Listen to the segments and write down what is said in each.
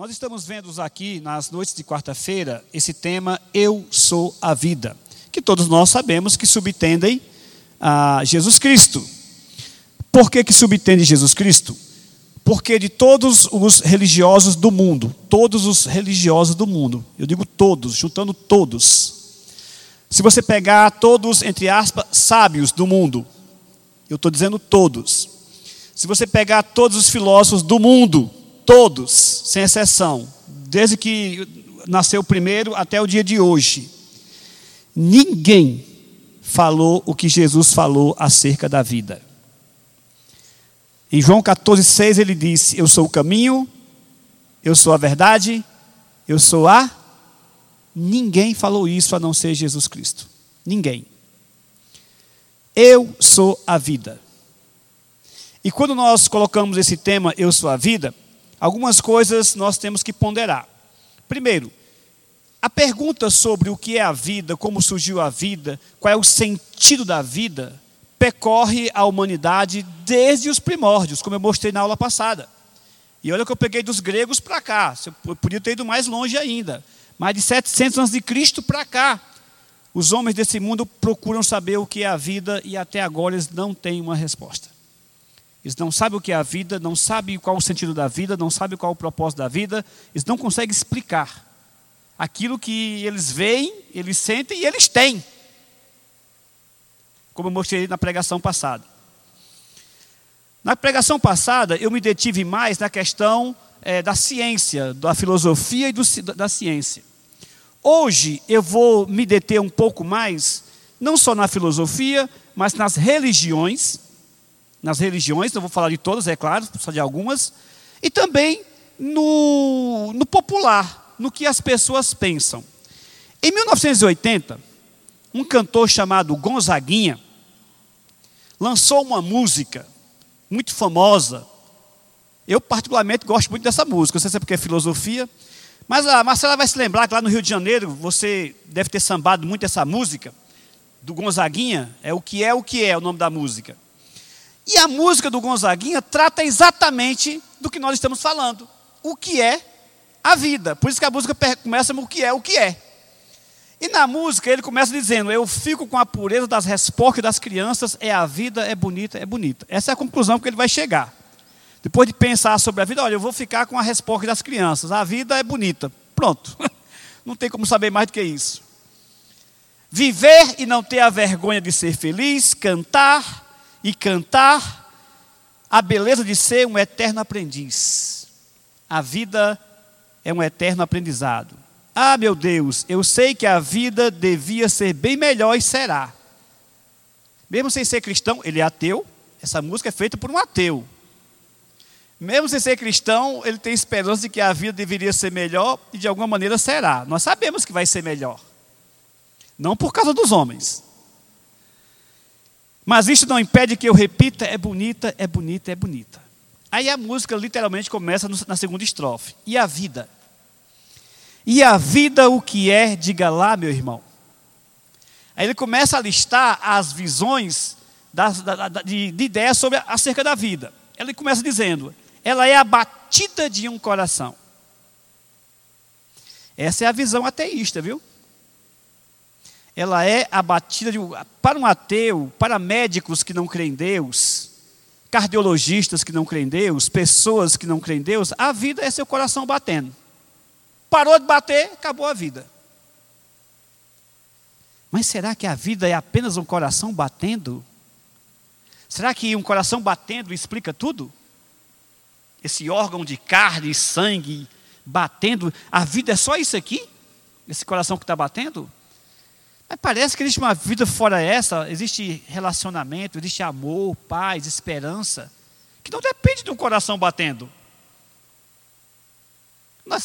Nós estamos vendo aqui nas noites de quarta-feira esse tema Eu sou a vida, que todos nós sabemos que subtendem a Jesus Cristo. Por que que subtende Jesus Cristo? Porque de todos os religiosos do mundo, todos os religiosos do mundo, eu digo todos, juntando todos. Se você pegar todos, entre aspas, sábios do mundo, eu estou dizendo todos. Se você pegar todos os filósofos do mundo, todos, sem exceção, desde que nasceu o primeiro até o dia de hoje, ninguém falou o que Jesus falou acerca da vida. Em João 14,6 ele disse: Eu sou o caminho, eu sou a verdade, eu sou a. Ninguém falou isso a não ser Jesus Cristo. Ninguém. Eu sou a vida. E quando nós colocamos esse tema, Eu sou a vida, algumas coisas nós temos que ponderar. Primeiro, a pergunta sobre o que é a vida, como surgiu a vida, qual é o sentido da vida, percorre a humanidade desde os primórdios, como eu mostrei na aula passada. E olha que eu peguei dos gregos para cá, eu podia ter ido mais longe ainda. Mais de 700 anos de Cristo para cá. Os homens desse mundo procuram saber o que é a vida e até agora eles não têm uma resposta. Eles não sabem o que é a vida, não sabem qual o sentido da vida, não sabem qual o propósito da vida, eles não conseguem explicar aquilo que eles veem, eles sentem e eles têm como eu mostrei na pregação passada. Na pregação passada, eu me detive mais na questão é, da ciência, da filosofia e do, da ciência. Hoje, eu vou me deter um pouco mais, não só na filosofia, mas nas religiões. Nas religiões, não vou falar de todas, é claro, só de algumas. E também no, no popular, no que as pessoas pensam. Em 1980, um cantor chamado Gonzaguinha, lançou uma música muito famosa. Eu, particularmente, gosto muito dessa música. Não sei se é porque é filosofia. Mas a Marcela vai se lembrar que lá no Rio de Janeiro você deve ter sambado muito essa música do Gonzaguinha. É o que é o que é o nome da música. E a música do Gonzaguinha trata exatamente do que nós estamos falando. O que é a vida. Por isso que a música começa com o que é o que é. E na música ele começa dizendo: Eu fico com a pureza das respostas das crianças, é a vida, é bonita, é bonita. Essa é a conclusão que ele vai chegar. Depois de pensar sobre a vida, olha, eu vou ficar com a resposta das crianças, a vida é bonita. Pronto. Não tem como saber mais do que isso. Viver e não ter a vergonha de ser feliz, cantar e cantar a beleza de ser um eterno aprendiz. A vida é um eterno aprendizado. Ah, meu Deus, eu sei que a vida devia ser bem melhor e será. Mesmo sem ser cristão, ele é ateu. Essa música é feita por um ateu. Mesmo sem ser cristão, ele tem esperança de que a vida deveria ser melhor e de alguma maneira será. Nós sabemos que vai ser melhor. Não por causa dos homens. Mas isso não impede que eu repita: é bonita, é bonita, é bonita. Aí a música literalmente começa na segunda estrofe. E a vida? E a vida o que é, diga lá, meu irmão. Aí ele começa a listar as visões das, da, da, de, de ideias sobre acerca da vida. Ele começa dizendo: ela é a batida de um coração. Essa é a visão ateísta, viu? Ela é a batida de. Para um ateu, para médicos que não creem em Deus, cardiologistas que não creem em Deus, pessoas que não creem em Deus, a vida é seu coração batendo. Parou de bater, acabou a vida. Mas será que a vida é apenas um coração batendo? Será que um coração batendo explica tudo? Esse órgão de carne e sangue batendo, a vida é só isso aqui? Esse coração que está batendo? Mas parece que existe uma vida fora essa, existe relacionamento, existe amor, paz, esperança, que não depende de um coração batendo.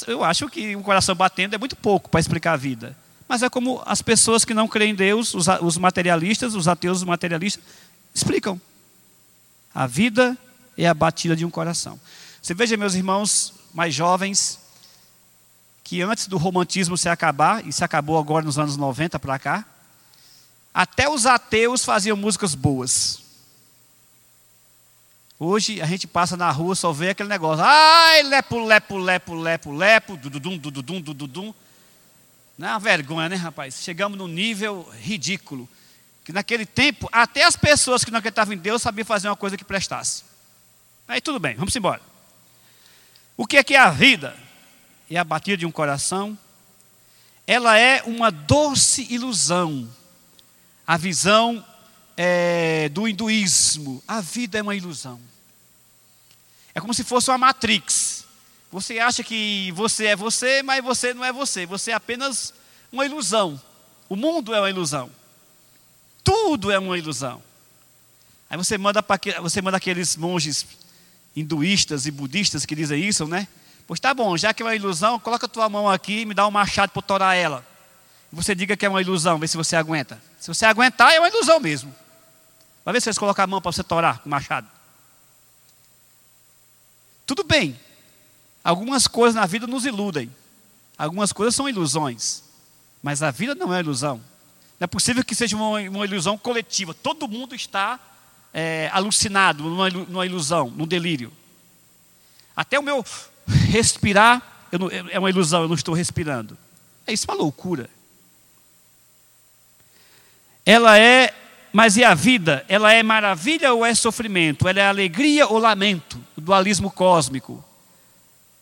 Eu acho que um coração batendo é muito pouco para explicar a vida. Mas é como as pessoas que não creem em Deus, os materialistas, os ateus materialistas, explicam. A vida é a batida de um coração. Você veja, meus irmãos mais jovens, que antes do romantismo se acabar, e se acabou agora nos anos 90 para cá, até os ateus faziam músicas boas. Hoje a gente passa na rua, só vê aquele negócio. Ai, lepo, lepo, lepo, lepo, lepo, dududum, dududum, dududum. Não é uma vergonha, né, rapaz? Chegamos num nível ridículo. Que naquele tempo, até as pessoas que não acreditavam em Deus sabiam fazer uma coisa que prestasse. Aí tudo bem, vamos embora. O que é que é a vida? É a batida de um coração. Ela é uma doce ilusão. A visão é, do hinduísmo. A vida é uma ilusão. É como se fosse uma matrix. Você acha que você é você, mas você não é você. Você é apenas uma ilusão. O mundo é uma ilusão. Tudo é uma ilusão. Aí você manda, para, você manda aqueles monges hinduístas e budistas que dizem isso, né? Pois tá bom, já que é uma ilusão, coloca a tua mão aqui e me dá um machado para torar ela. Você diga que é uma ilusão, vê se você aguenta. Se você aguentar, é uma ilusão mesmo. Vai ver se eles colocam a mão para você torar com o machado. Tudo bem. Algumas coisas na vida nos iludem. Algumas coisas são ilusões. Mas a vida não é ilusão. Não é possível que seja uma, uma ilusão coletiva. Todo mundo está é, alucinado numa, ilusão, num delírio. Até o meu respirar não, é uma ilusão, eu não estou respirando. É isso uma loucura. Ela é mas e a vida? Ela é maravilha ou é sofrimento? Ela é alegria ou lamento? O dualismo cósmico.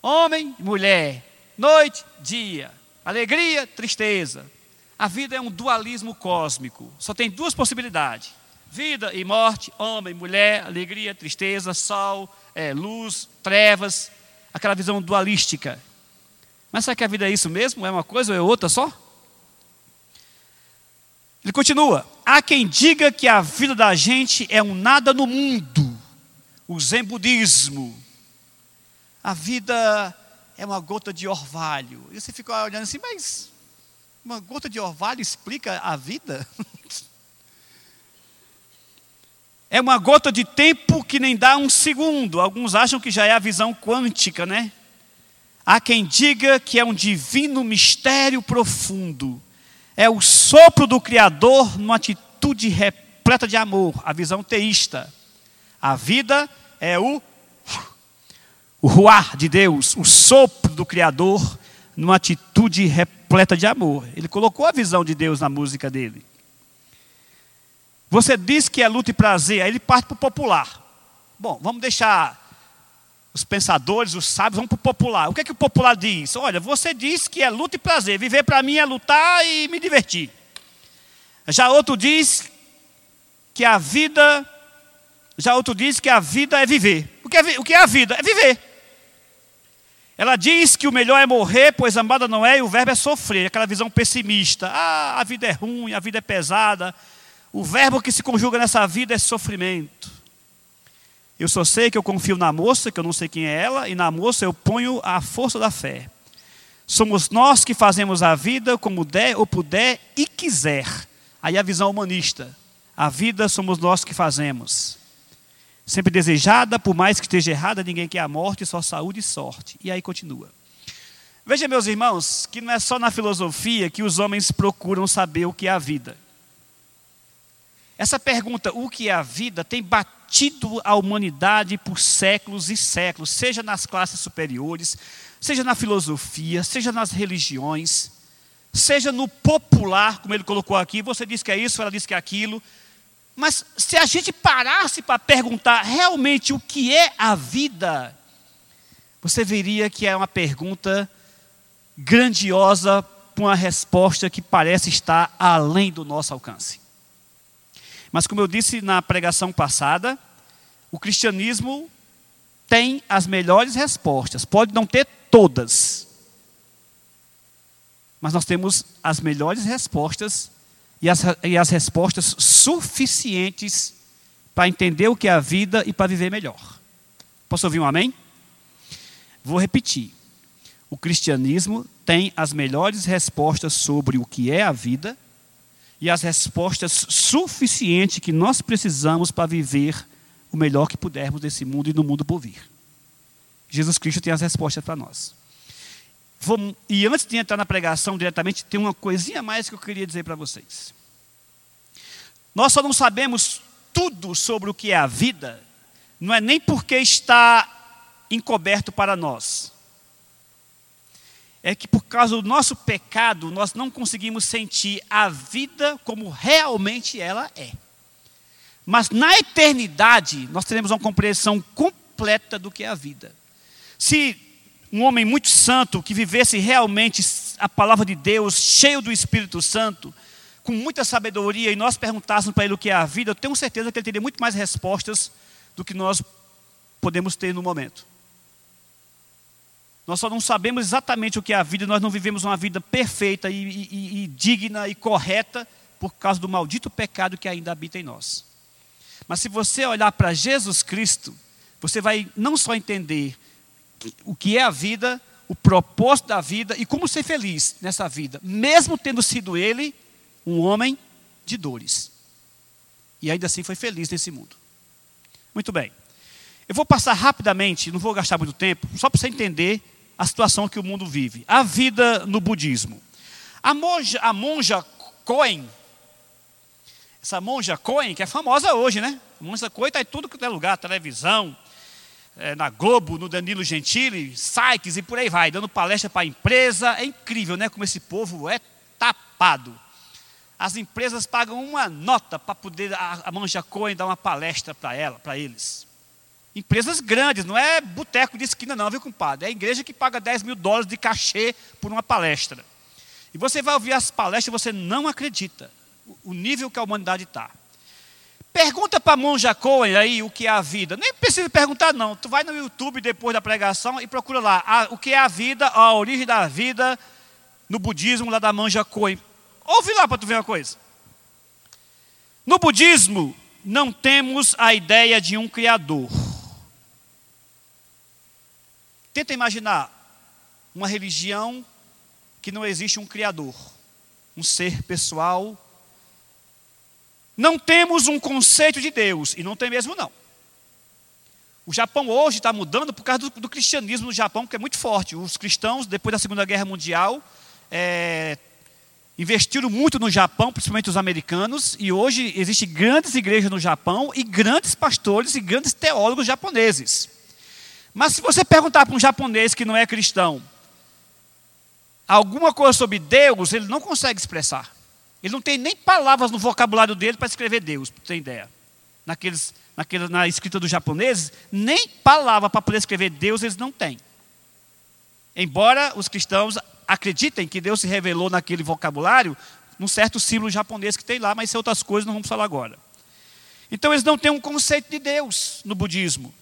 Homem, mulher, noite, dia, alegria, tristeza. A vida é um dualismo cósmico. Só tem duas possibilidades: vida e morte, homem, mulher, alegria, tristeza, sol, é, luz, trevas. Aquela visão dualística. Mas será que a vida é isso mesmo? É uma coisa ou é outra só? Ele continua: há quem diga que a vida da gente é um nada no mundo, o zen budismo. A vida é uma gota de orvalho. E você fica olhando assim, mas uma gota de orvalho explica a vida? é uma gota de tempo que nem dá um segundo. Alguns acham que já é a visão quântica, né? Há quem diga que é um divino mistério profundo é o sopro do Criador numa atitude repleta de amor, a visão teísta. A vida é o, o ruar de Deus, o sopro do Criador numa atitude repleta de amor. Ele colocou a visão de Deus na música dele. Você diz que é luta e prazer, aí ele parte para o popular. Bom, vamos deixar os pensadores, os sábios, vão para o popular. O que é que o popular diz? Olha, você diz que é luta e prazer. Viver para mim é lutar e me divertir. Já outro diz que a vida. Já outro diz que a vida é viver. O que é, o que é a vida? É viver. Ela diz que o melhor é morrer, pois amada não é, e o verbo é sofrer. Aquela visão pessimista. Ah, a vida é ruim, a vida é pesada. O verbo que se conjuga nessa vida é sofrimento. Eu só sei que eu confio na moça, que eu não sei quem é ela, e na moça eu ponho a força da fé. Somos nós que fazemos a vida como der ou puder e quiser. Aí a visão humanista. A vida somos nós que fazemos. Sempre desejada, por mais que esteja errada, ninguém quer a morte, só saúde e sorte. E aí continua. Veja, meus irmãos, que não é só na filosofia que os homens procuram saber o que é a vida. Essa pergunta, o que é a vida, tem batido a humanidade por séculos e séculos, seja nas classes superiores, seja na filosofia, seja nas religiões, seja no popular, como ele colocou aqui, você diz que é isso, ela diz que é aquilo. Mas se a gente parasse para perguntar realmente o que é a vida, você veria que é uma pergunta grandiosa com uma resposta que parece estar além do nosso alcance. Mas, como eu disse na pregação passada, o cristianismo tem as melhores respostas. Pode não ter todas, mas nós temos as melhores respostas e as, e as respostas suficientes para entender o que é a vida e para viver melhor. Posso ouvir um amém? Vou repetir. O cristianismo tem as melhores respostas sobre o que é a vida e as respostas suficientes que nós precisamos para viver o melhor que pudermos desse mundo e no mundo por vir. Jesus Cristo tem as respostas para nós. Vou, e antes de entrar na pregação diretamente, tem uma coisinha mais que eu queria dizer para vocês. Nós só não sabemos tudo sobre o que é a vida, não é nem porque está encoberto para nós. É que por causa do nosso pecado, nós não conseguimos sentir a vida como realmente ela é. Mas na eternidade, nós teremos uma compreensão completa do que é a vida. Se um homem muito santo, que vivesse realmente a palavra de Deus, cheio do Espírito Santo, com muita sabedoria, e nós perguntássemos para ele o que é a vida, eu tenho certeza que ele teria muito mais respostas do que nós podemos ter no momento. Nós só não sabemos exatamente o que é a vida, nós não vivemos uma vida perfeita e, e, e digna e correta por causa do maldito pecado que ainda habita em nós. Mas se você olhar para Jesus Cristo, você vai não só entender o que é a vida, o propósito da vida e como ser feliz nessa vida, mesmo tendo sido ele um homem de dores. E ainda assim foi feliz nesse mundo. Muito bem. Eu vou passar rapidamente, não vou gastar muito tempo, só para você entender a situação que o mundo vive. A vida no budismo. A monja, a monja Coen, essa monja Coen, que é famosa hoje, né? A monja Coen está em tudo que é lugar, televisão, é, na Globo, no Danilo Gentili, sites e por aí vai, dando palestra para a empresa. É incrível, né? Como esse povo é tapado. As empresas pagam uma nota para poder a, a Manja Coen dar uma palestra para ela, para eles. Empresas grandes, não é boteco de esquina, não, viu, compadre? É a igreja que paga 10 mil dólares de cachê por uma palestra. E você vai ouvir as palestras e você não acredita o nível que a humanidade está. Pergunta para a Monja Cohen aí o que é a vida. Nem precisa perguntar, não. Tu vai no YouTube depois da pregação e procura lá a, o que é a vida, a origem da vida no budismo lá da Monja Cohen. Ouve lá para tu ver uma coisa. No budismo, não temos a ideia de um criador. Tenta imaginar uma religião que não existe um Criador, um ser pessoal. Não temos um conceito de Deus, e não tem mesmo não. O Japão hoje está mudando por causa do, do, cristianismo no Japão, que é muito forte. Os cristãos, depois da Segunda Guerra Mundial, é, investiram muito no Japão, principalmente os americanos, e hoje existem grandes igrejas no Japão e grandes pastores e grandes teólogos japoneses. Mas se você perguntar para um japonês que não é cristão, alguma coisa sobre Deus, ele não consegue expressar. Ele não tem nem palavras no vocabulário dele para escrever Deus, para ter ideia. Naqueles, naquele, na escrita dos japoneses, nem palavra para poder escrever Deus eles não têm. Embora os cristãos acreditem que Deus se revelou naquele vocabulário, num certo símbolo japonês que tem lá, mas isso é outras coisas, não vamos falar agora. Então eles não têm um conceito de Deus no budismo.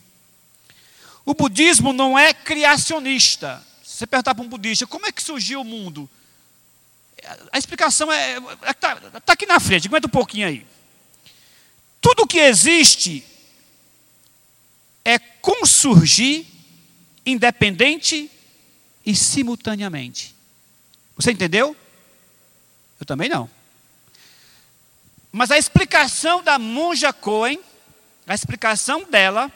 O budismo não é criacionista. Se você perguntar para um budista, como é que surgiu o mundo? A explicação é. Está é tá aqui na frente, aguenta um pouquinho aí. Tudo que existe é consurgir independente e simultaneamente. Você entendeu? Eu também não. Mas a explicação da monja Cohen, a explicação dela,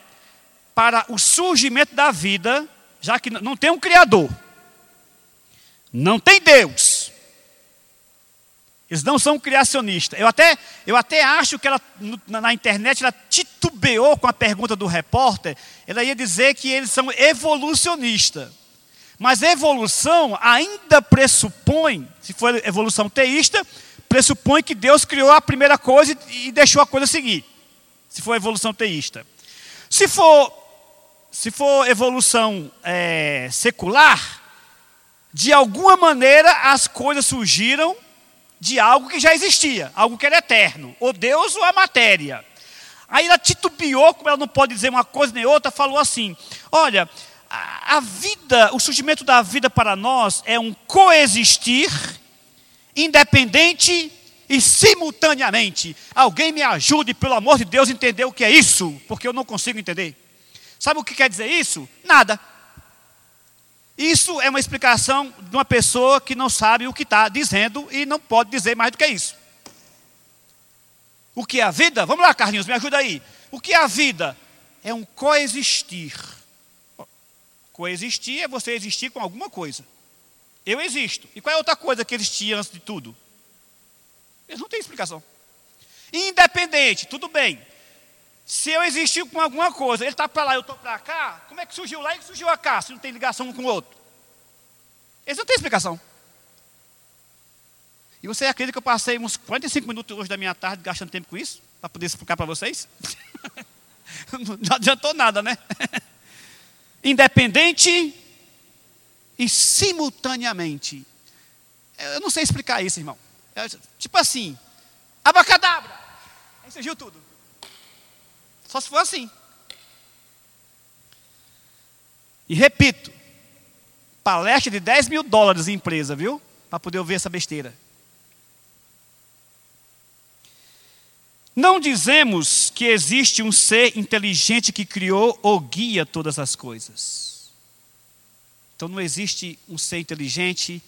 para o surgimento da vida, já que não tem um Criador, não tem Deus. Eles não são criacionistas. Eu até, eu até acho que ela, na internet, ela titubeou com a pergunta do repórter. Ela ia dizer que eles são evolucionistas. Mas evolução ainda pressupõe, se for evolução teísta, pressupõe que Deus criou a primeira coisa e deixou a coisa seguir. Se for evolução teísta. Se for se for evolução é, secular, de alguma maneira as coisas surgiram de algo que já existia, algo que era eterno, ou Deus ou a matéria. Aí ela titubeou, como ela não pode dizer uma coisa nem outra, falou assim: olha, a, a vida, o surgimento da vida para nós é um coexistir independente e simultaneamente. Alguém me ajude, pelo amor de Deus, a entender o que é isso, porque eu não consigo entender. Sabe o que quer dizer isso? Nada. Isso é uma explicação de uma pessoa que não sabe o que está dizendo e não pode dizer mais do que isso. O que é a vida? Vamos lá, Carlinhos, me ajuda aí. O que é a vida? É um coexistir. Coexistir é você existir com alguma coisa. Eu existo. E qual é a outra coisa que existia antes de tudo? Eles não têm explicação. Independente, tudo bem. Se eu existir com alguma coisa, ele está para lá, eu estou para cá, como é que surgiu lá e surgiu cá, se não tem ligação um com o outro? Esse não tem explicação. E você acredita que eu passei uns 45 minutos hoje da minha tarde gastando tempo com isso? Para poder explicar para vocês? não adiantou nada, né? Independente e simultaneamente. Eu não sei explicar isso, irmão. É, tipo assim, abacadabra. Aí surgiu tudo. Só se for assim. E repito, palestra de 10 mil dólares em empresa, viu? Para poder ouvir essa besteira. Não dizemos que existe um ser inteligente que criou ou guia todas as coisas. Então não existe um ser inteligente,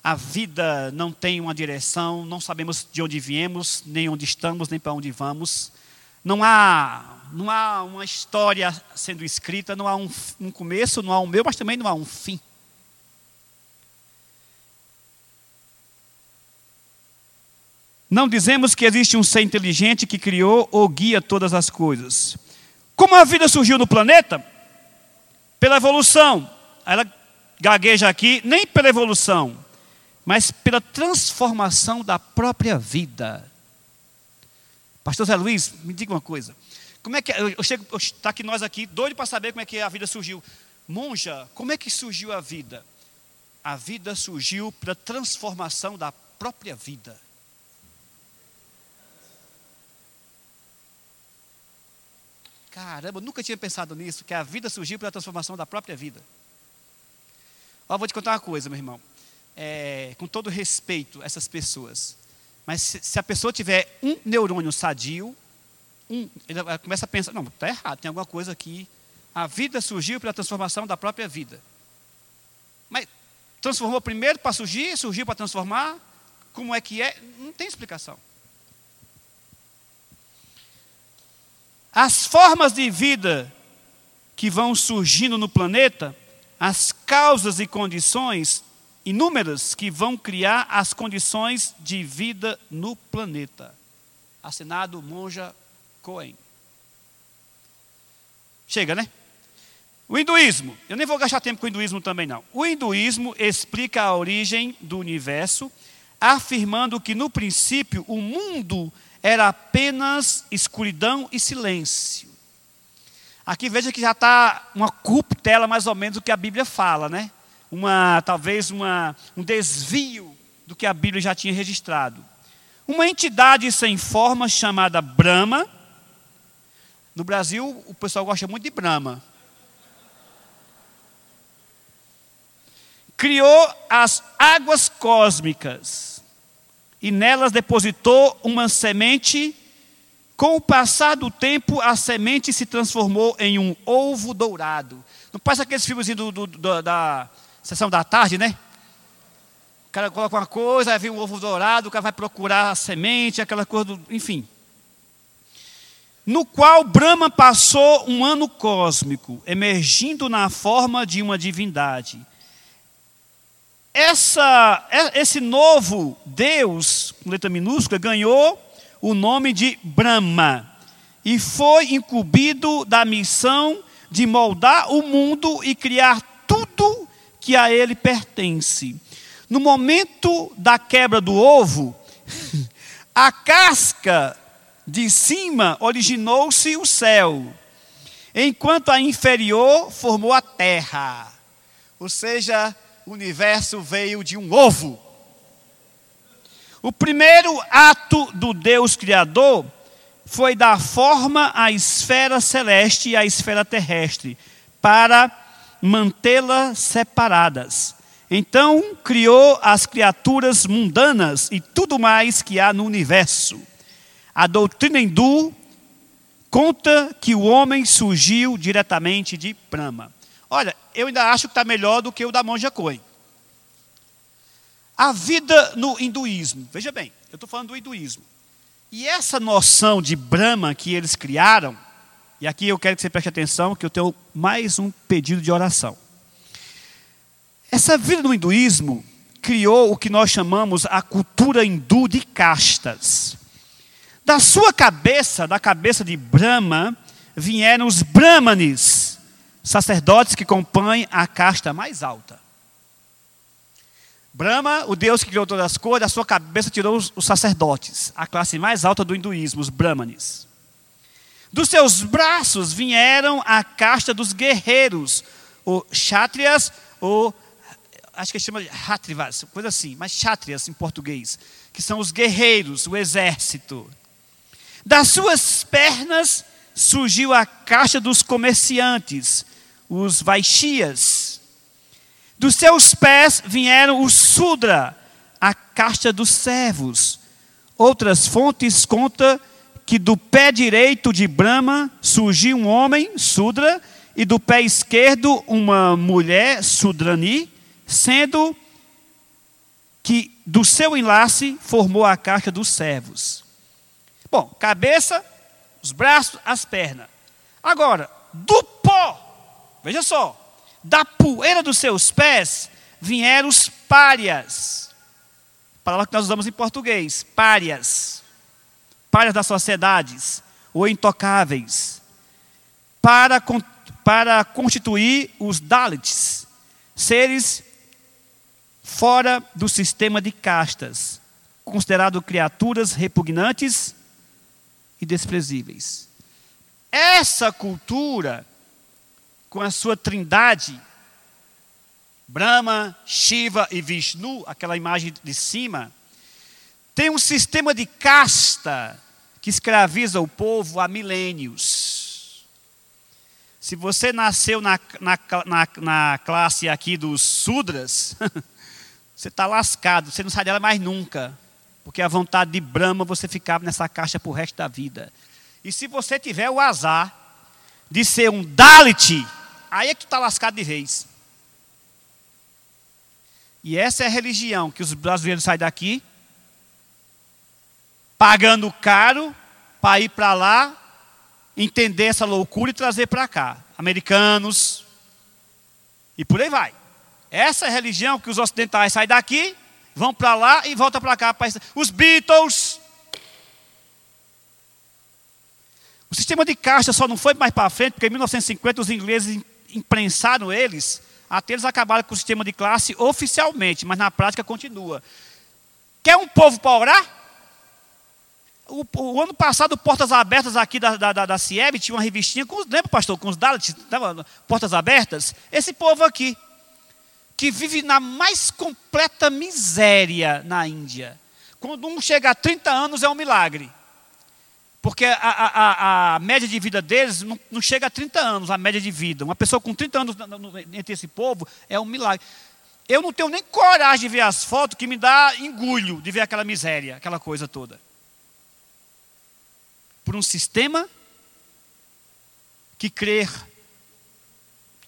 a vida não tem uma direção, não sabemos de onde viemos, nem onde estamos, nem para onde vamos. Não há, não há uma história sendo escrita, não há um, um começo, não há um meu, mas também não há um fim. Não dizemos que existe um ser inteligente que criou ou guia todas as coisas. Como a vida surgiu no planeta? Pela evolução. Ela gagueja aqui, nem pela evolução, mas pela transformação da própria vida. Pastor Zé Luiz, me diga uma coisa. Como é que eu chego, está aqui nós aqui, doido para saber como é que a vida surgiu. Monja, como é que surgiu a vida? A vida surgiu pela transformação da própria vida. Caramba, eu nunca tinha pensado nisso, que a vida surgiu pela transformação da própria vida. Ó, vou te contar uma coisa, meu irmão. É, com todo respeito a essas pessoas, mas se, se, a pessoa tiver um neurônio sadio, um, ele começa a pensar, não, está errado, tem alguma coisa aqui. A vida surgiu pela transformação da própria vida. Mas transformou primeiro para surgir, surgiu para transformar? Como é que é? Não tem explicação. As formas de vida que vão surgindo no planeta, as causas e condições inúmeras que vão criar as condições de vida no planeta. Assinado Monja Cohen. Chega, né? O hinduísmo, eu nem vou gastar tempo com o hinduísmo também não. O hinduísmo explica a origem do universo, afirmando que no princípio o mundo era apenas escuridão e silêncio. Aqui veja que já está uma cuptela mais ou menos do que a Bíblia fala, né? Uma, talvez uma, um desvio do que a Bíblia já tinha registrado. Uma entidade sem forma chamada Brahma. No Brasil, o pessoal gosta muito de Brahma. Criou as águas cósmicas e nelas depositou uma semente. Com o passar do tempo, a semente se transformou em um ovo dourado. Não passa aqueles filmes do, do, do, da sessão da tarde, né? O cara coloca uma coisa, aí vem um ovo dourado, o cara vai procurar a semente, aquela coisa, do, enfim. No qual Brahma passou um ano cósmico, emergindo na forma de uma divindade essa, é, esse novo Deus, com letra minúscula, ganhou o nome de Brahma e foi incumbido da missão de moldar o mundo e criar que a ele pertence. No momento da quebra do ovo, a casca de cima originou-se o céu, enquanto a inferior formou a terra. Ou seja, o universo veio de um ovo. O primeiro ato do Deus Criador foi dar forma à esfera celeste e à esfera terrestre, para mantê-las separadas. Então criou as criaturas mundanas e tudo mais que há no universo. A doutrina hindu conta que o homem surgiu diretamente de Brahma. Olha, eu ainda acho que está melhor do que o da monja Coen. A vida no hinduísmo, veja bem, eu estou falando do hinduísmo. E essa noção de Brahma que eles criaram, e aqui eu quero que você preste atenção, que eu tenho mais um pedido de oração. Essa vida no hinduísmo criou o que nós chamamos a cultura hindu de castas. Da sua cabeça, da cabeça de Brahma, vieram os Brahmanes, sacerdotes que compõem a casta mais alta. Brahma, o Deus que criou todas as coisas, da sua cabeça tirou os, os sacerdotes, a classe mais alta do hinduísmo, os Brahmanes. Dos seus braços vieram a casta dos guerreiros, ou Kshatriyas, ou acho que chama de Hatrivas, coisa assim, mas Kshatriyas em português, que são os guerreiros, o exército. Das suas pernas surgiu a caixa dos comerciantes, os Vaishias. Dos seus pés vieram os Sudra, a caixa dos servos. Outras fontes contam que do pé direito de Brahma surgiu um homem, Sudra, e do pé esquerdo uma mulher, Sudrani, sendo que do seu enlace formou a caixa dos servos. Bom, cabeça, os braços, as pernas. Agora, do pó, veja só, da poeira dos seus pés vieram os párias. Palavra que nós usamos em português, párias. Párias das sociedades, ou intocáveis. Para, para constituir os Dalits, seres fora do sistema de castas, considerados criaturas repugnantes e desprezíveis. Essa cultura, com a sua trindade, Brahma, Shiva e Vishnu, aquela imagem de cima, tem um sistema de casta que escraviza o povo há milênios. Se você nasceu na, na, na, na classe aqui dos Sudras, você está lascado, você não sai dela mais nunca. Porque a vontade de Brahma você ficava nessa caixa para o resto da vida. E se você tiver o azar de ser um Dalit, aí é que tu está lascado de vez. E essa é a religião que os brasileiros saem daqui, pagando caro para ir para lá, entender essa loucura e trazer para cá. Americanos, e por aí vai. Essa é a religião que os ocidentais saem daqui, vão para lá e voltam para cá. Os Beatles. O sistema de caixa só não foi mais para frente, porque em 1950 os ingleses imprensaram eles, até eles acabaram com o sistema de classe oficialmente, mas na prática continua. Quer um povo para orar? O, o, ano passado, Portas Abertas aqui da, da, da, da CIEB tinha uma revistinha, com, lembra, pastor, com os Dalits, Portas Abertas? Esse povo aqui que vive na mais completa miséria na Índia. Quando um chega a 30 anos é um milagre. Porque a, a, a média de vida deles não, não, chega a 30 anos, a média de vida. Uma pessoa com 30 anos entre esse povo é um milagre. Eu não tenho nem coragem de ver as fotos que me dá engulho de ver aquela miséria, aquela coisa toda. Por um sistema que crer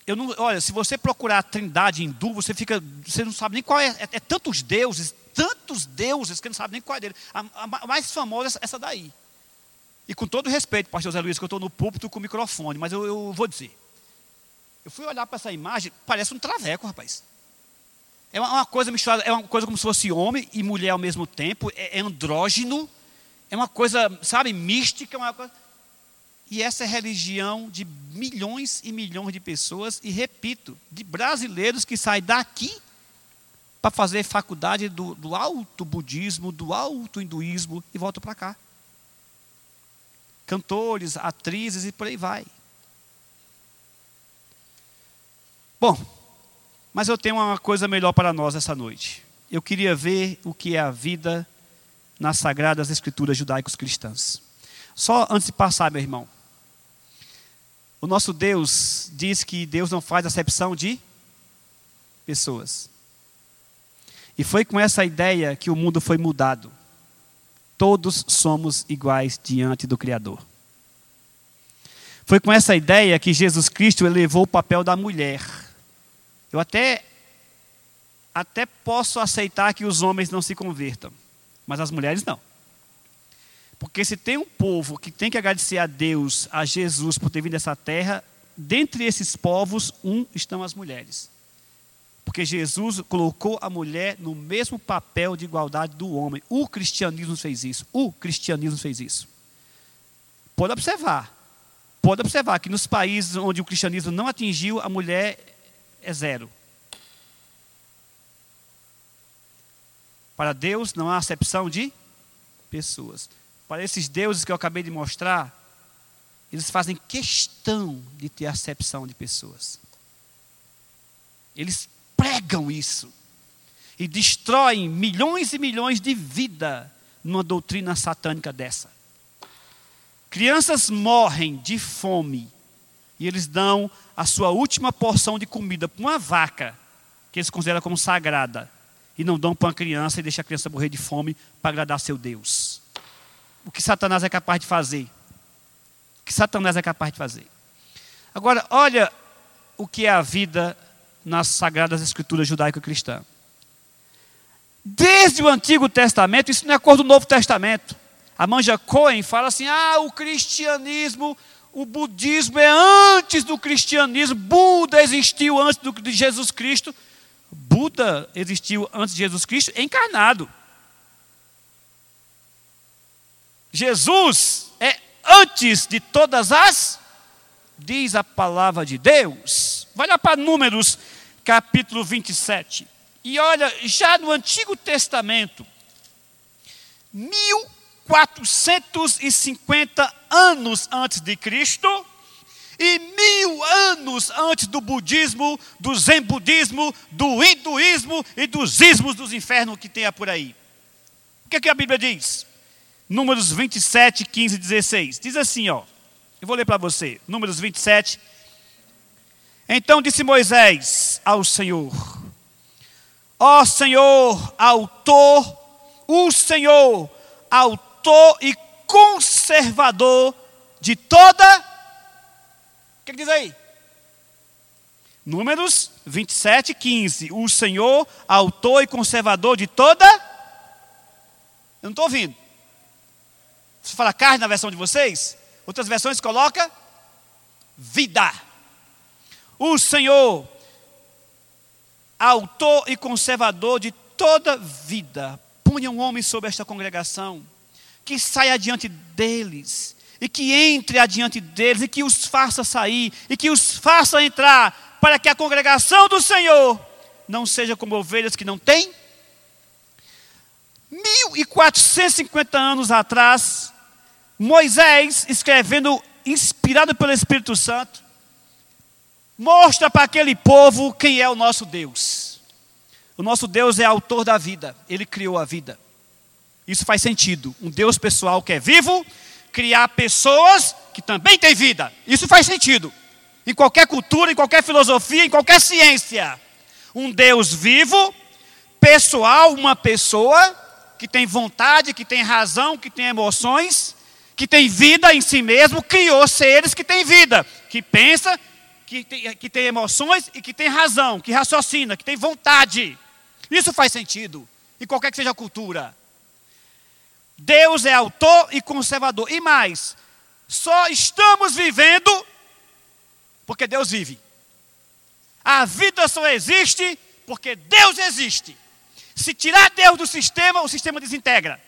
eu não, olha, se você procurar a trindade hindu, você fica, você não sabe nem qual é, é, é tantos deuses, tantos deuses que não sabe nem qual é dele. A, a, mais famosa é essa daí. E com todo respeito, pastor José Luiz, que eu estou no púlpito com o microfone, mas eu, eu vou dizer. Eu fui olhar para essa imagem, parece um traveco, rapaz. É uma, uma, coisa misturada, é uma coisa como se fosse homem e mulher ao mesmo tempo, é, é andrógeno, é uma coisa, sabe, mística, uma coisa. E essa é religião de milhões e milhões de pessoas, e repito, de brasileiros que saem daqui para fazer faculdade do, do alto budismo, do alto hinduísmo e voltam para cá. Cantores, atrizes e por aí vai. Bom, mas eu tenho uma coisa melhor para nós essa noite. Eu queria ver o que é a vida nas sagradas escrituras judaicos cristãs. Só antes de passar, meu irmão, o nosso Deus diz que Deus não faz acepção de pessoas. E foi com essa ideia que o mundo foi mudado. Todos somos iguais diante do Criador. Foi com essa ideia que Jesus Cristo elevou o papel da mulher. Eu até até posso aceitar que os homens não se convertam, mas as mulheres não. Porque se tem um povo que tem que agradecer a Deus, a Jesus, por ter vindo essa terra, dentre esses povos, um estão as mulheres. Porque Jesus colocou a mulher no mesmo papel de igualdade do homem. O cristianismo fez isso. O cristianismo fez isso. Pode observar. Pode observar que nos países onde o cristianismo não atingiu, a mulher é zero. Para Deus não há acepção de pessoas. Para esses deuses que eu acabei de mostrar, eles fazem questão de ter acepção de pessoas. Eles pregam isso e destroem milhões e milhões de vida numa doutrina satânica dessa. Crianças morrem de fome e eles dão a sua última porção de comida para uma vaca, que eles consideram como sagrada, e não dão para uma criança e deixam a criança morrer de fome para agradar seu Deus. O que Satanás é capaz de fazer? O que Satanás é capaz de fazer? Agora, olha o que é a vida nas sagradas escrituras judaico-cristã. Desde o Antigo Testamento, isso não é cor do Novo Testamento. A Manja Cohen fala assim: ah, o cristianismo, o budismo é antes do cristianismo. Buda existiu antes do, de Jesus Cristo. Buda existiu antes de Jesus Cristo encarnado. Jesus é antes de todas as, diz a palavra de Deus. Vai lá para Números capítulo 27. E olha, já no Antigo Testamento, 1450 anos antes de Cristo, e mil anos antes do budismo, do zen budismo, do hinduísmo e dos ismos dos infernos que tenha por aí. O que, é que a Bíblia diz? Números 27, 15 e 16. Diz assim, ó. Eu vou ler para você. Números 27, então disse Moisés ao Senhor: Ó Senhor, autor, o Senhor, autor e conservador de toda. O que, que diz aí? Números 27, 15. O Senhor, autor e conservador de toda. Eu não estou ouvindo. Você fala carne na versão de vocês? Outras versões coloca vida. O Senhor, autor e conservador de toda vida, punha um homem sobre esta congregação, que saia adiante deles, e que entre adiante deles, e que os faça sair, e que os faça entrar, para que a congregação do Senhor não seja como ovelhas que não têm. 1450 anos atrás, Moisés, escrevendo, inspirado pelo Espírito Santo, Mostra para aquele povo quem é o nosso Deus. O nosso Deus é autor da vida, ele criou a vida. Isso faz sentido. Um Deus pessoal que é vivo, criar pessoas que também têm vida. Isso faz sentido. Em qualquer cultura, em qualquer filosofia, em qualquer ciência. Um Deus vivo, pessoal, uma pessoa que tem vontade, que tem razão, que tem emoções, que tem vida em si mesmo, criou seres que têm vida, que pensa, que tem, que tem emoções e que tem razão, que raciocina, que tem vontade. Isso faz sentido, em qualquer que seja a cultura. Deus é autor e conservador. E mais, só estamos vivendo porque Deus vive. A vida só existe porque Deus existe. Se tirar Deus do sistema, o sistema desintegra.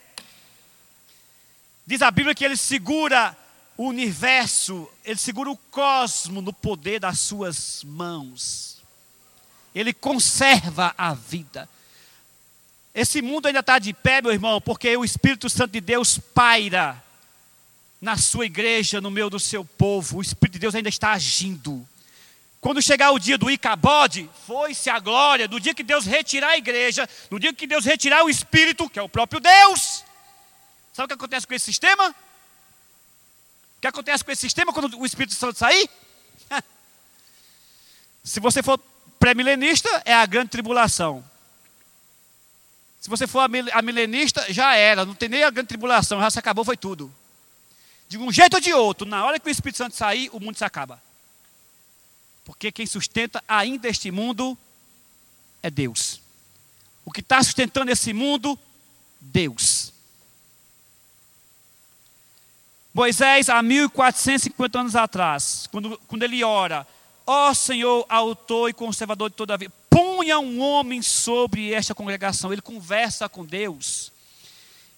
Diz a Bíblia que ele segura o universo, ele segura o cosmo no poder das suas mãos. Ele conserva a vida. Esse mundo ainda está de pé, meu irmão, porque o Espírito Santo de Deus paira na sua igreja, no meio do seu povo. O Espírito de Deus ainda está agindo. Quando chegar o dia do Icabode, foi-se a glória, do dia que Deus retirar a igreja, no dia que Deus retirar o Espírito, que é o próprio Deus. Sabe o que acontece com esse sistema? O que acontece com esse sistema quando o Espírito Santo sair? Se você for pré-milenista, é a grande tribulação. Se você for a milenista, já era, não tem nem a grande tribulação, já se acabou, foi tudo. De um jeito ou de outro, na hora que o Espírito Santo sair, o mundo se acaba. Porque quem sustenta ainda este mundo é Deus. O que está sustentando esse mundo, Deus. Moisés, há 1450 anos atrás, quando, quando ele ora, ó Senhor, autor e conservador de toda a vida, põe ponha um homem sobre esta congregação, ele conversa com Deus.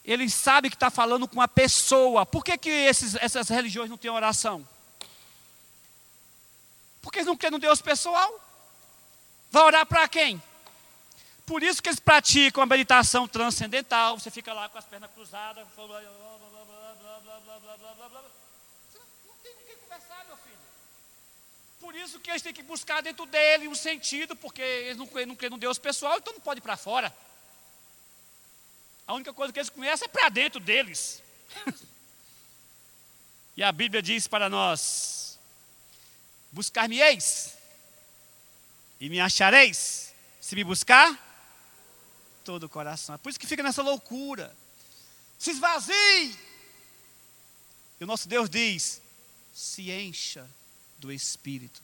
Ele sabe que está falando com uma pessoa. Por que, que esses, essas religiões não têm oração? Porque eles não creem no Deus pessoal. Vai orar para quem? Por isso que eles praticam a meditação transcendental. Você fica lá com as pernas cruzadas, blá, blá, blá, blá, blá, blá, blá, blá, blá, blá. Você não tem com quem conversar, meu filho. Por isso que eles têm que buscar dentro dele um sentido, porque eles não não creem no Deus pessoal, então não pode ir para fora. A única coisa que eles conhecem é para dentro deles. e a Bíblia diz para nós: Buscar-me-eis e me achareis, se me buscar todo o coração. É por isso que fica nessa loucura. Se esvazie. E o nosso Deus diz: se encha do Espírito.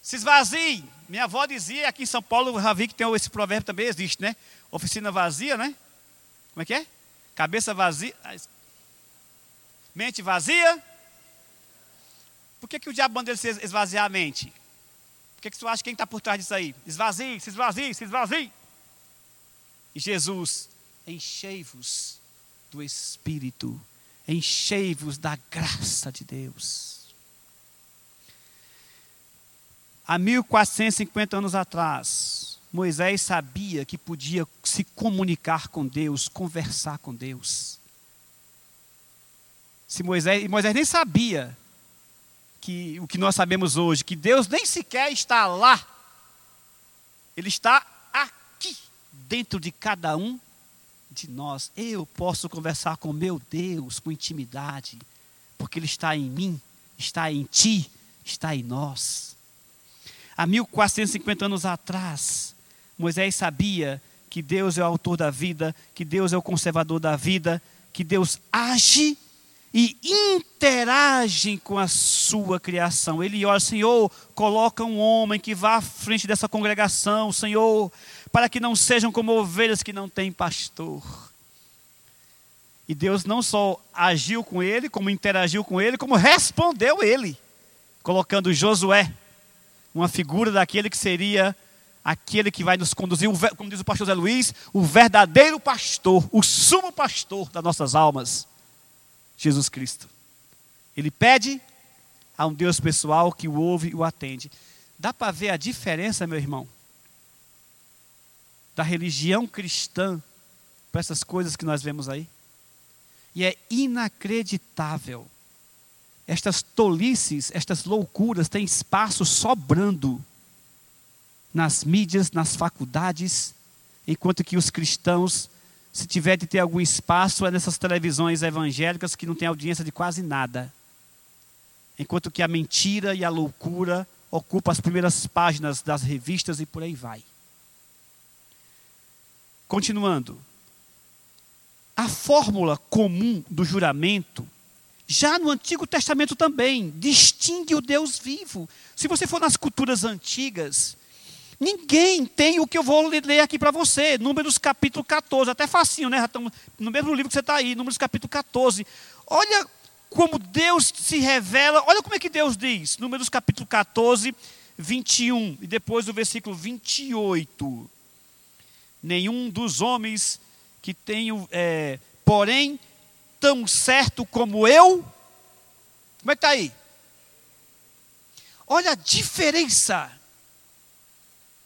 Se esvazie. Minha avó dizia, aqui em São Paulo, eu já vi que tem esse provérbio também existe, né? Oficina vazia, né? Como é que é? Cabeça vazia. Mente vazia. Por que, que o diabo manda ele se esvaziar a mente? Por que, que tu acha quem está por trás disso aí? Esvazie, se esvazie, se esvazie. E Jesus, enchei-vos do Espírito, enchei-vos da graça de Deus. Há 1450 anos atrás, Moisés sabia que podia se comunicar com Deus, conversar com Deus. Se Moisés, e Moisés nem sabia que o que nós sabemos hoje, que Deus nem sequer está lá. Ele está aqui, dentro de cada um de nós. Eu posso conversar com meu Deus com intimidade, porque Ele está em mim, está em ti, está em nós. Há 1450 anos atrás, Moisés sabia que Deus é o autor da vida, que Deus é o conservador da vida, que Deus age e interagem com a sua criação. Ele ora, Senhor, coloca um homem que vá à frente dessa congregação, Senhor, para que não sejam como ovelhas que não têm pastor. E Deus não só agiu com ele, como interagiu com ele, como respondeu ele, colocando Josué, uma figura daquele que seria aquele que vai nos conduzir, como diz o pastor Zé Luiz, o verdadeiro pastor, o sumo pastor das nossas almas. Jesus Cristo. Ele pede a um Deus pessoal que o ouve e o atende. Dá para ver a diferença, meu irmão, da religião cristã para essas coisas que nós vemos aí? E é inacreditável. Estas tolices, estas loucuras têm espaço sobrando nas mídias, nas faculdades, enquanto que os cristãos se tiver de ter algum espaço, é nessas televisões evangélicas que não tem audiência de quase nada. Enquanto que a mentira e a loucura ocupam as primeiras páginas das revistas e por aí vai. Continuando. A fórmula comum do juramento, já no Antigo Testamento também, distingue o Deus vivo. Se você for nas culturas antigas, Ninguém tem o que eu vou ler aqui para você. Números capítulo 14, até facinho, né? No mesmo livro que você está aí, Números capítulo 14. Olha como Deus se revela, olha como é que Deus diz. Números capítulo 14, 21, e depois o versículo 28. Nenhum dos homens que tenho, é, porém, tão certo como eu. Como é que está aí? Olha a diferença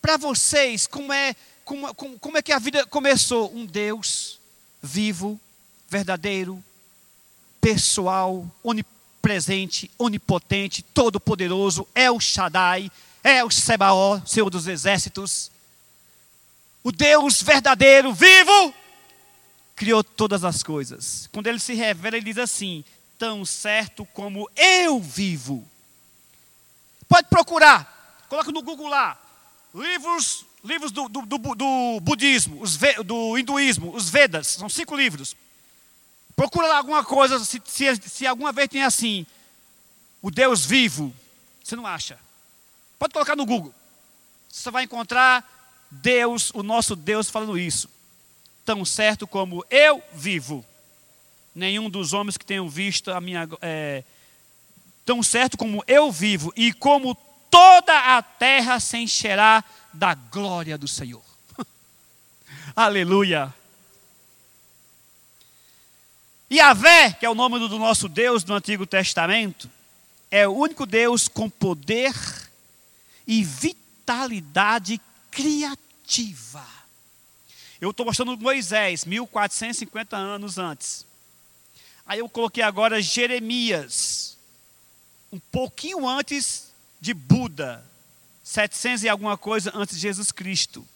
para vocês, como é, como, como, como é que a vida começou? Um Deus vivo, verdadeiro, pessoal, onipresente, onipotente, todo-poderoso, é o Shaddai, é o Sebaó, Senhor dos Exércitos. O Deus verdadeiro, vivo, criou todas as coisas. Quando ele se revela, ele diz assim: tão certo como eu vivo. Pode procurar, coloca no Google lá, livros, livros do, do, do, do budismo, os, do hinduísmo, os Vedas, são cinco livros. Procura lá alguma coisa, se, se, se alguma vez tem assim, o Deus vivo, você não acha. Pode colocar no Google. Você vai encontrar Deus, o nosso Deus, falando isso. Tão certo como eu vivo. Nenhum dos homens que tenham visto a minha. É, tão certo como eu vivo e como toda a terra se encherá da glória do Senhor. Aleluia. Yahvé, que é o nome do nosso Deus do Antigo Testamento, é o único Deus com poder e vitalidade criativa. Eu estou mostrando Moisés, 1450 anos antes. Aí eu coloquei agora Jeremias, um pouquinho antes de Buda, 700 e alguma coisa antes de Jesus Cristo.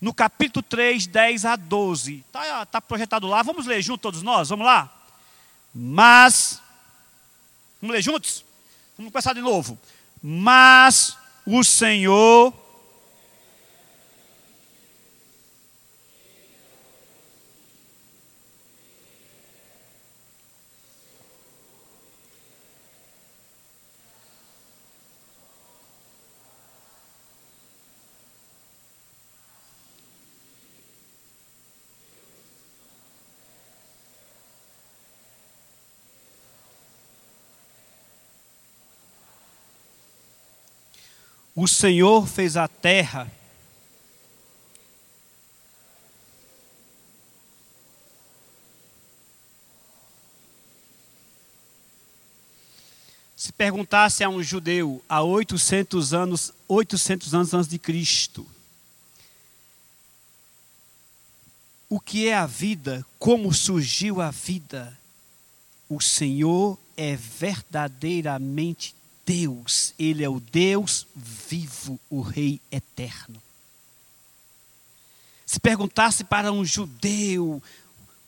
No capítulo 3, 10 a 12. Está tá projetado lá, vamos ler juntos todos nós, vamos lá? Mas, vamos ler juntos? Vamos começar de novo. Mas o Senhor O Senhor fez a terra. Se perguntasse a um judeu há 800 anos, 800 anos antes de Cristo, o que é a vida, como surgiu a vida, o Senhor é verdadeiramente Deus, Ele é o Deus vivo, o Rei eterno. Se perguntasse para um judeu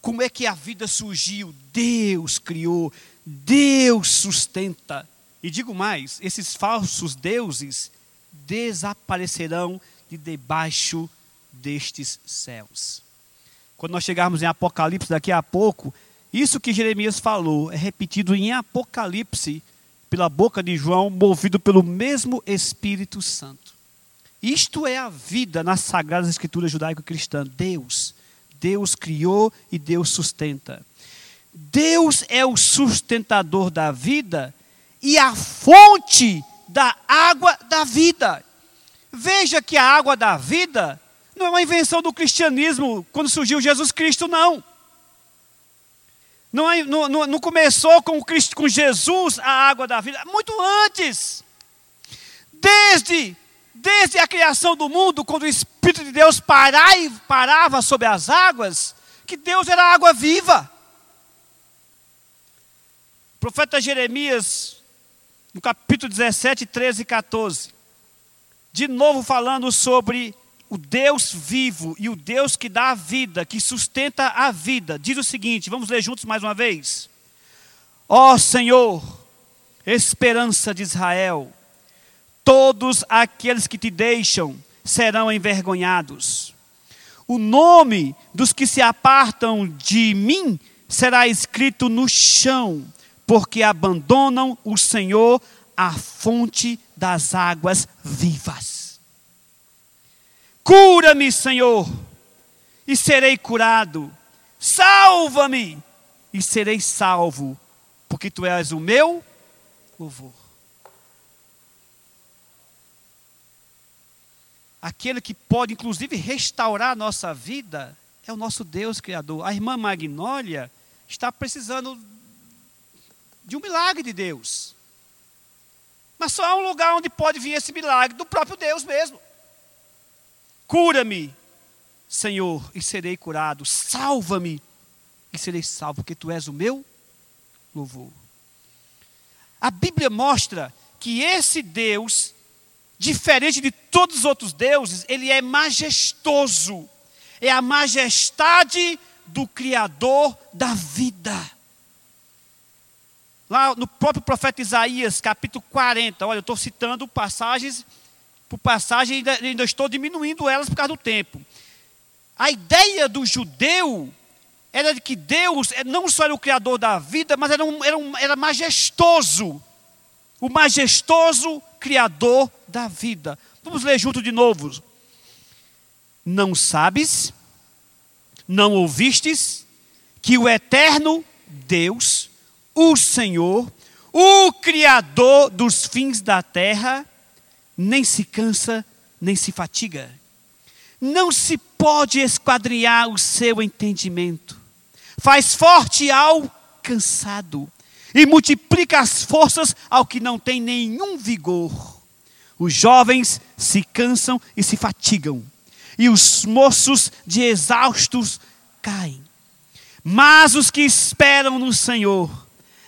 como é que a vida surgiu, Deus criou, Deus sustenta. E digo mais: esses falsos deuses desaparecerão de debaixo destes céus. Quando nós chegarmos em Apocalipse daqui a pouco, isso que Jeremias falou é repetido em Apocalipse pela boca de João, movido pelo mesmo Espírito Santo. Isto é a vida nas sagradas escrituras judaico-cristã. Deus, Deus criou e Deus sustenta. Deus é o sustentador da vida e a fonte da água da vida. Veja que a água da vida não é uma invenção do cristianismo quando surgiu Jesus Cristo, não. Não, é, não, não, começou com, Cristo, com Jesus a água da vida, muito antes. Desde, desde a criação do mundo, quando o Espírito de Deus parai, parava sobre as águas, que Deus era água viva. O profeta Jeremias, no capítulo 17, 13 e 14, de novo falando sobre o Deus vivo e o Deus que dá a vida, que sustenta a vida, diz o seguinte: vamos ler juntos mais uma vez. Ó Senhor, esperança de Israel, todos aqueles que te deixam serão envergonhados. O nome dos que se apartam de mim será escrito no chão, porque abandonam o Senhor, a fonte das águas vivas. Cura-me, Senhor, e serei curado. Salva-me e serei salvo, porque tu és o meu louvor. Aquele que pode, inclusive, restaurar a nossa vida é o nosso Deus Criador. A irmã Magnólia está precisando de um milagre de Deus. Mas só há um lugar onde pode vir esse milagre do próprio Deus mesmo. Cura-me, Senhor, e serei curado. Salva-me e serei salvo, porque tu és o meu louvor. A Bíblia mostra que esse Deus, diferente de todos os outros deuses, ele é majestoso. É a majestade do Criador da vida. Lá no próprio profeta Isaías, capítulo 40, olha, eu estou citando passagens por passagem, ainda, ainda estou diminuindo elas por causa do tempo. A ideia do judeu era de que Deus é, não só era o criador da vida, mas era, um, era, um, era majestoso. O majestoso criador da vida. Vamos ler junto de novo. Não sabes, não ouvistes, que o eterno Deus, o Senhor, o Criador dos fins da terra, nem se cansa, nem se fatiga. Não se pode esquadrinhar o seu entendimento. Faz forte ao cansado e multiplica as forças ao que não tem nenhum vigor. Os jovens se cansam e se fatigam, e os moços de exaustos caem. Mas os que esperam no Senhor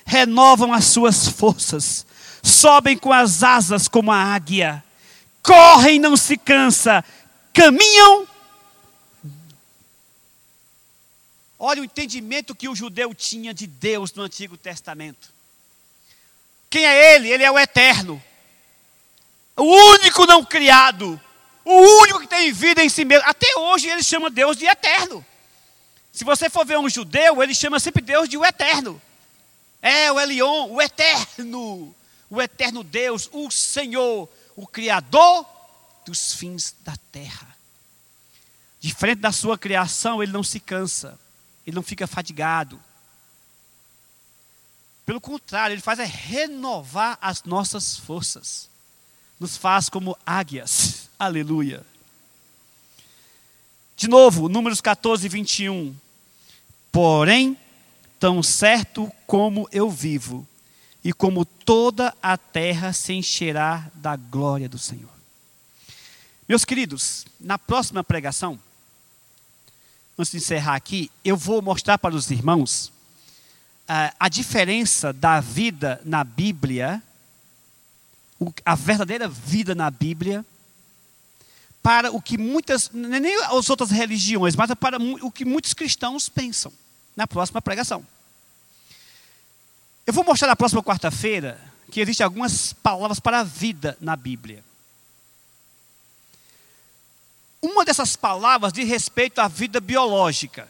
renovam as suas forças, sobem com as asas como a águia, correm não se cansa, caminham. Olha o entendimento que o judeu tinha de Deus no Antigo Testamento. Quem é Ele? Ele é o eterno, o único não criado, o único que tem vida em si mesmo. Até hoje ele chama Deus de eterno. Se você for ver um judeu, ele chama sempre Deus de o eterno. É o Elion, o eterno, o eterno Deus, o Senhor, o Criador dos fins da terra. Diferente da sua criação, ele não se cansa, ele não fica fadigado. Pelo contrário, ele faz é renovar as nossas forças, nos faz como águias. Aleluia. De novo, Números 14, 21. Porém, tão certo como eu vivo, e como toda a terra se encherá da glória do Senhor. Meus queridos, na próxima pregação, antes de encerrar aqui, eu vou mostrar para os irmãos uh, a diferença da vida na Bíblia, a verdadeira vida na Bíblia, para o que muitas, nem as outras religiões, mas para o que muitos cristãos pensam, na próxima pregação. Eu vou mostrar na próxima quarta-feira que existem algumas palavras para a vida na Bíblia. Uma dessas palavras diz respeito à vida biológica,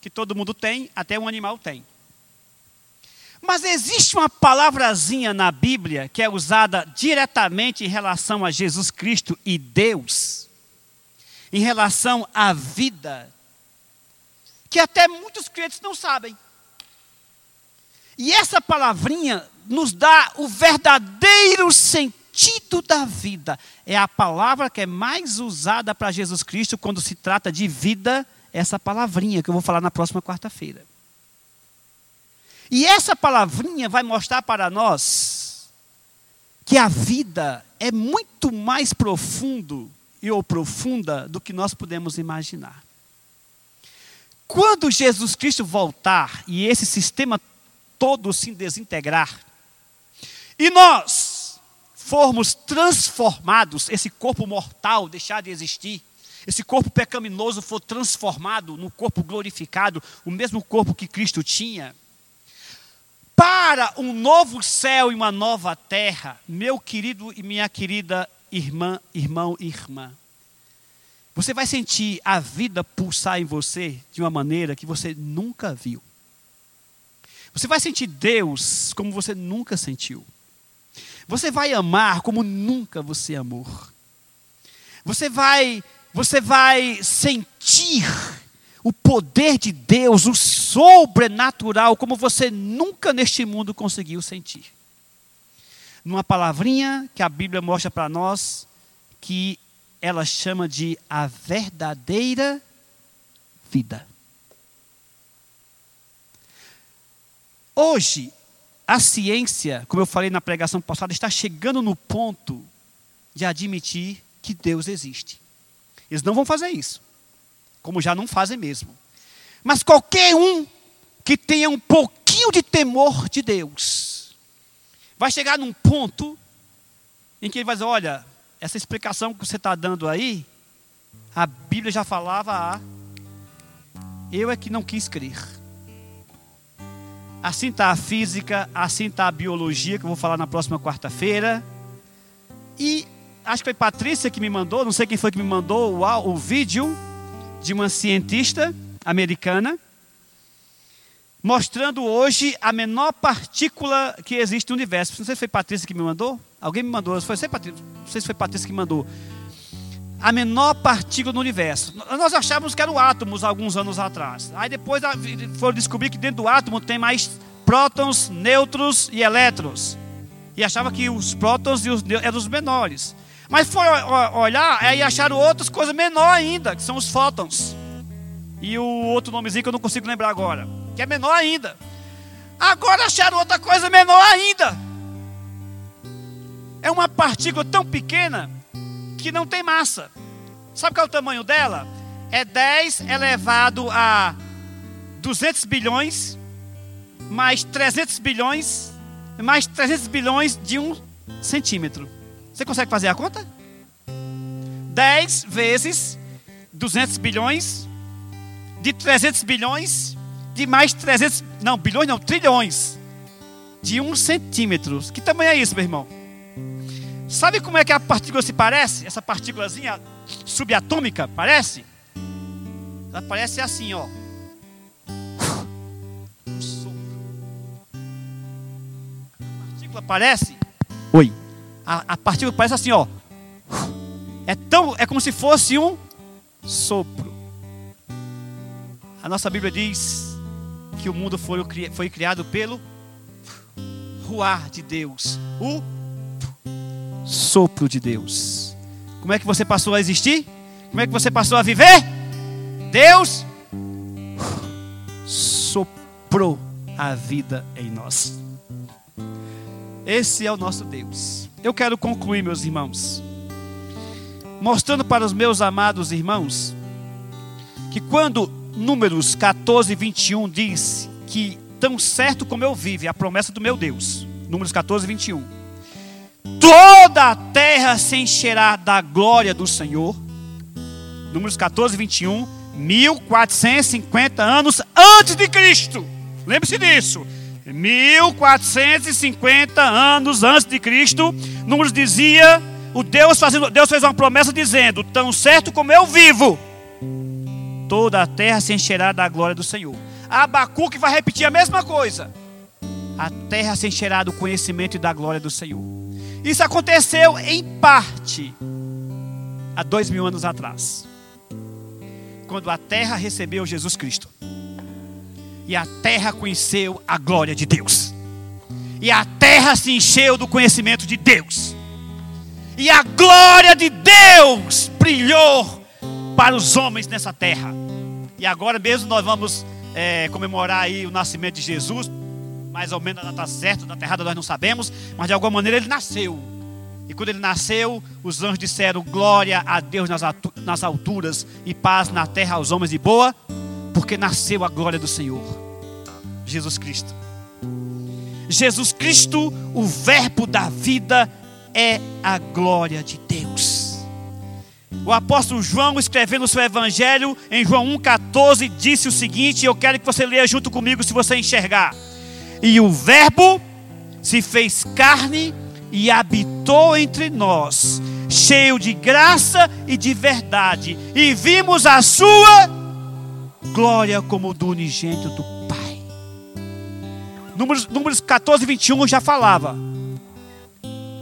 que todo mundo tem, até um animal tem. Mas existe uma palavrazinha na Bíblia que é usada diretamente em relação a Jesus Cristo e Deus, em relação à vida, que até muitos crentes não sabem. E essa palavrinha nos dá o verdadeiro sentido da vida. É a palavra que é mais usada para Jesus Cristo quando se trata de vida, essa palavrinha que eu vou falar na próxima quarta-feira. E essa palavrinha vai mostrar para nós que a vida é muito mais profundo e ou profunda do que nós podemos imaginar. Quando Jesus Cristo voltar e esse sistema todo se desintegrar, e nós formos transformados, esse corpo mortal deixar de existir, esse corpo pecaminoso for transformado no corpo glorificado, o mesmo corpo que Cristo tinha, para um novo céu e uma nova terra, meu querido e minha querida irmã, irmão e irmã, você vai sentir a vida pulsar em você de uma maneira que você nunca viu. Você vai sentir Deus como você nunca sentiu. Você vai amar como nunca você amou. Você vai, você vai sentir o poder de Deus, o sobrenatural, como você nunca neste mundo conseguiu sentir. Numa palavrinha que a Bíblia mostra para nós, que ela chama de a verdadeira vida. Hoje, a ciência, como eu falei na pregação passada, está chegando no ponto de admitir que Deus existe. Eles não vão fazer isso, como já não fazem mesmo. Mas qualquer um que tenha um pouquinho de temor de Deus, vai chegar num ponto em que ele vai dizer: olha, essa explicação que você está dando aí, a Bíblia já falava, ah, eu é que não quis crer. Assim está a física, assim está a biologia, que eu vou falar na próxima quarta-feira. E acho que foi Patrícia que me mandou, não sei quem foi que me mandou o, o vídeo de uma cientista americana mostrando hoje a menor partícula que existe no universo. Não sei se foi Patrícia que me mandou. Alguém me mandou. Não sei se foi Patrícia que me mandou. A menor partícula no universo. Nós achávamos que eram átomos alguns anos atrás. Aí depois foram descobrir que dentro do átomo tem mais prótons, nêutrons e elétrons. E achava que os prótons e os eram os menores. Mas foi olhar aí acharam outras coisas menor ainda, que são os fótons. E o outro nomezinho que eu não consigo lembrar agora, que é menor ainda. Agora acharam outra coisa menor ainda. É uma partícula tão pequena que não tem massa. Sabe qual é o tamanho dela? É 10 elevado a 200 bilhões, mais 300 bilhões, mais 300 bilhões de um centímetro. Você consegue fazer a conta? 10 vezes 200 bilhões, de 300 bilhões, de mais 300, não, bilhões não, trilhões, de um centímetro. Que tamanho é isso, meu irmão? Sabe como é que a partícula se parece? Essa partículazinha subatômica parece? Ela parece assim, ó. Um sopro. A partícula parece. Oi. A, a partícula parece assim, ó. É tão, é como se fosse um sopro. A nossa Bíblia diz que o mundo foi, foi criado pelo ruar de Deus, o sopro de Deus. Como é que você passou a existir? Como é que você passou a viver? Deus soprou a vida em nós. Esse é o nosso Deus. Eu quero concluir, meus irmãos, mostrando para os meus amados irmãos que quando Números 14, 21 diz que tão certo como eu vivo, é a promessa do meu Deus. Números 14, 21 toda a terra se encherá da glória do Senhor. Números 14, 21. 1450 anos antes de Cristo. Lembre-se disso. 1450 anos antes de Cristo, Números dizia, o Deus fazendo, Deus fez uma promessa dizendo: "Tão certo como eu vivo, toda a terra se encherá da glória do Senhor". Abacuque vai repetir a mesma coisa. A terra se encherá do conhecimento e da glória do Senhor. Isso aconteceu em parte há dois mil anos atrás, quando a terra recebeu Jesus Cristo, e a terra conheceu a glória de Deus, e a terra se encheu do conhecimento de Deus, e a glória de Deus brilhou para os homens nessa terra. E agora mesmo nós vamos é, comemorar aí o nascimento de Jesus, mais ou menos a data certa, a data errada nós não sabemos, mas de alguma maneira ele nasceu. E quando ele nasceu, os anjos disseram: Glória a Deus nas, nas alturas e paz na terra aos homens de boa, porque nasceu a glória do Senhor, Jesus Cristo. Jesus Cristo, o Verbo da vida, é a glória de Deus. O apóstolo João, escrevendo o seu evangelho, em João 1,14, disse o seguinte: Eu quero que você leia junto comigo se você enxergar. E o Verbo se fez carne e habitou entre nós, cheio de graça e de verdade, e vimos a sua glória como do unigênito do Pai. Números, números 14, 21 já falava.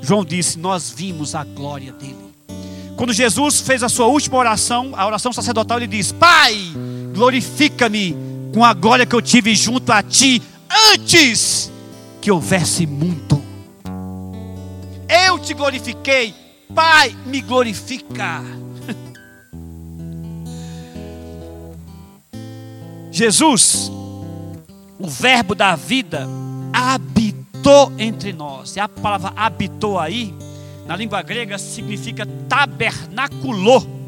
João disse: Nós vimos a glória dele. Quando Jesus fez a sua última oração, a oração sacerdotal, ele diz: Pai, glorifica-me com a glória que eu tive junto a ti antes que houvesse mundo. Eu te glorifiquei, Pai, me glorifica. Jesus, o Verbo da vida, habitou entre nós. E a palavra habitou aí, na língua grega, significa tabernaculou.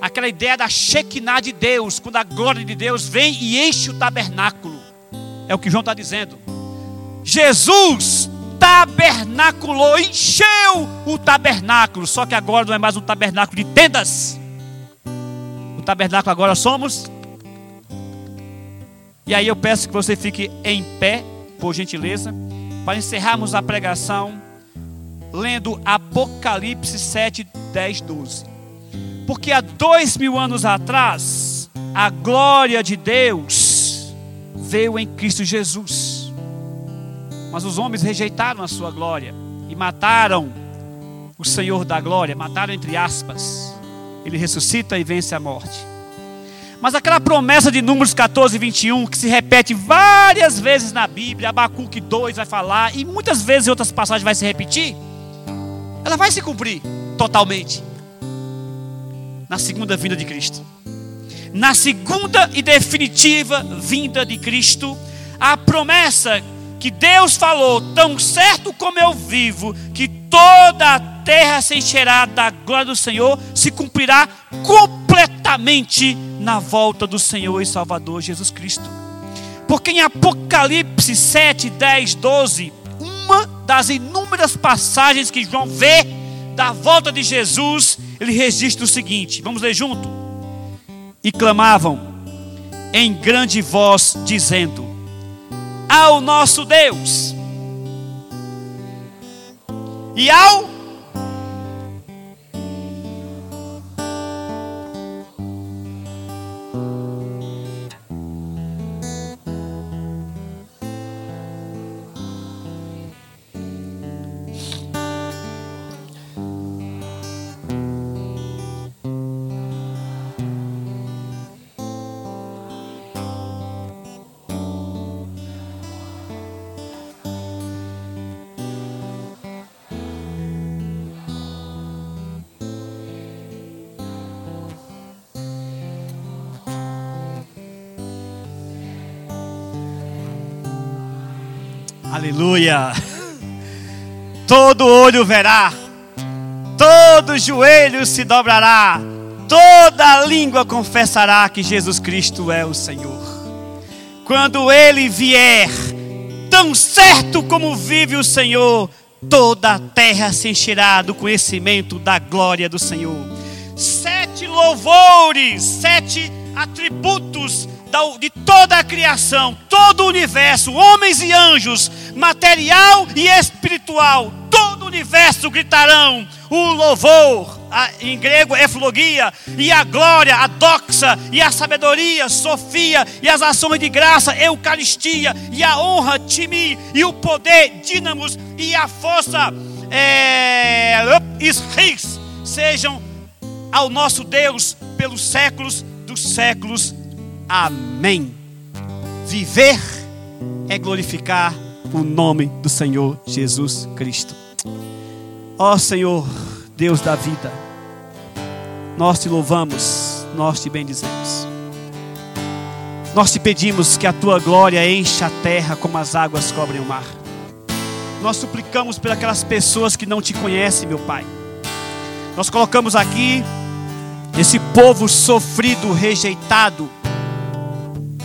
Aquela ideia da Shekinah de Deus, quando a glória de Deus vem e enche o tabernáculo. É o que João está dizendo. Jesus tabernaculou, encheu o tabernáculo. Só que agora não é mais um tabernáculo de tendas. O tabernáculo agora somos. E aí eu peço que você fique em pé, por gentileza, para encerrarmos a pregação, lendo Apocalipse 7, 10, 12. Porque há dois mil anos atrás, a glória de Deus veio em Cristo Jesus. Mas os homens rejeitaram a sua glória e mataram o Senhor da glória, mataram entre aspas. Ele ressuscita e vence a morte. Mas aquela promessa de Números 14, 21, que se repete várias vezes na Bíblia, Abacuque 2 vai falar, e muitas vezes em outras passagens vai se repetir, ela vai se cumprir totalmente na segunda vinda de Cristo. Na segunda e definitiva vinda de Cristo, a promessa que Deus falou, tão certo como eu vivo, que toda a terra se encherá da glória do Senhor, se cumprirá completamente na volta do Senhor e Salvador Jesus Cristo. Porque em Apocalipse 7, 10, 12, uma das inúmeras passagens que João vê da volta de Jesus, ele registra o seguinte: vamos ler junto. E clamavam em grande voz, dizendo: Ao nosso Deus. E ao Aleluia. Todo olho verá, todo joelho se dobrará, toda língua confessará que Jesus Cristo é o Senhor. Quando ele vier, tão certo como vive o Senhor, toda a terra se encherá do conhecimento da glória do Senhor. Sete louvores, sete atributos de toda a criação, todo o universo, homens e anjos, material e espiritual, todo o universo gritarão o louvor, a, em grego eflogia, e a glória, a doxa, e a sabedoria, sofia, e as ações de graça, eucaristia, e a honra, timi, e o poder, dínamos, e a força, é, sejam ao nosso Deus pelos séculos dos séculos. Amém. Viver é glorificar o nome do Senhor Jesus Cristo. Ó Senhor, Deus da vida, nós te louvamos, nós te bendizemos. Nós te pedimos que a tua glória encha a terra como as águas cobrem o mar. Nós suplicamos por aquelas pessoas que não te conhecem, meu Pai. Nós colocamos aqui esse povo sofrido, rejeitado,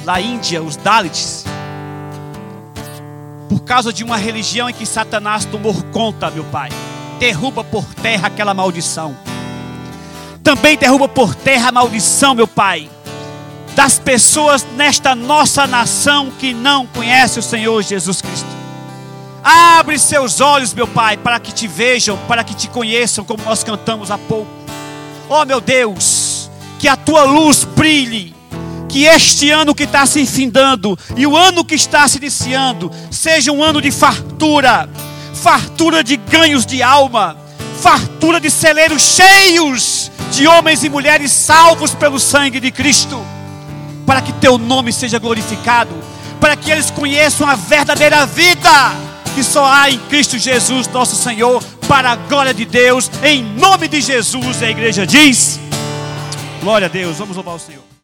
da Índia, os Dalits, por causa de uma religião em que Satanás tomou conta, meu Pai. Derruba por terra aquela maldição. Também derruba por terra a maldição, meu Pai, das pessoas nesta nossa nação que não conhece o Senhor Jesus Cristo. Abre seus olhos, meu Pai, para que te vejam, para que te conheçam, como nós cantamos há pouco. Oh, meu Deus, que a tua luz brilhe que este ano que está se findando e o ano que está se iniciando seja um ano de fartura, fartura de ganhos de alma, fartura de celeiros cheios de homens e mulheres salvos pelo sangue de Cristo, para que teu nome seja glorificado, para que eles conheçam a verdadeira vida que só há em Cristo Jesus, nosso Senhor, para a glória de Deus, em nome de Jesus, a igreja diz: Glória a Deus, vamos louvar o Senhor.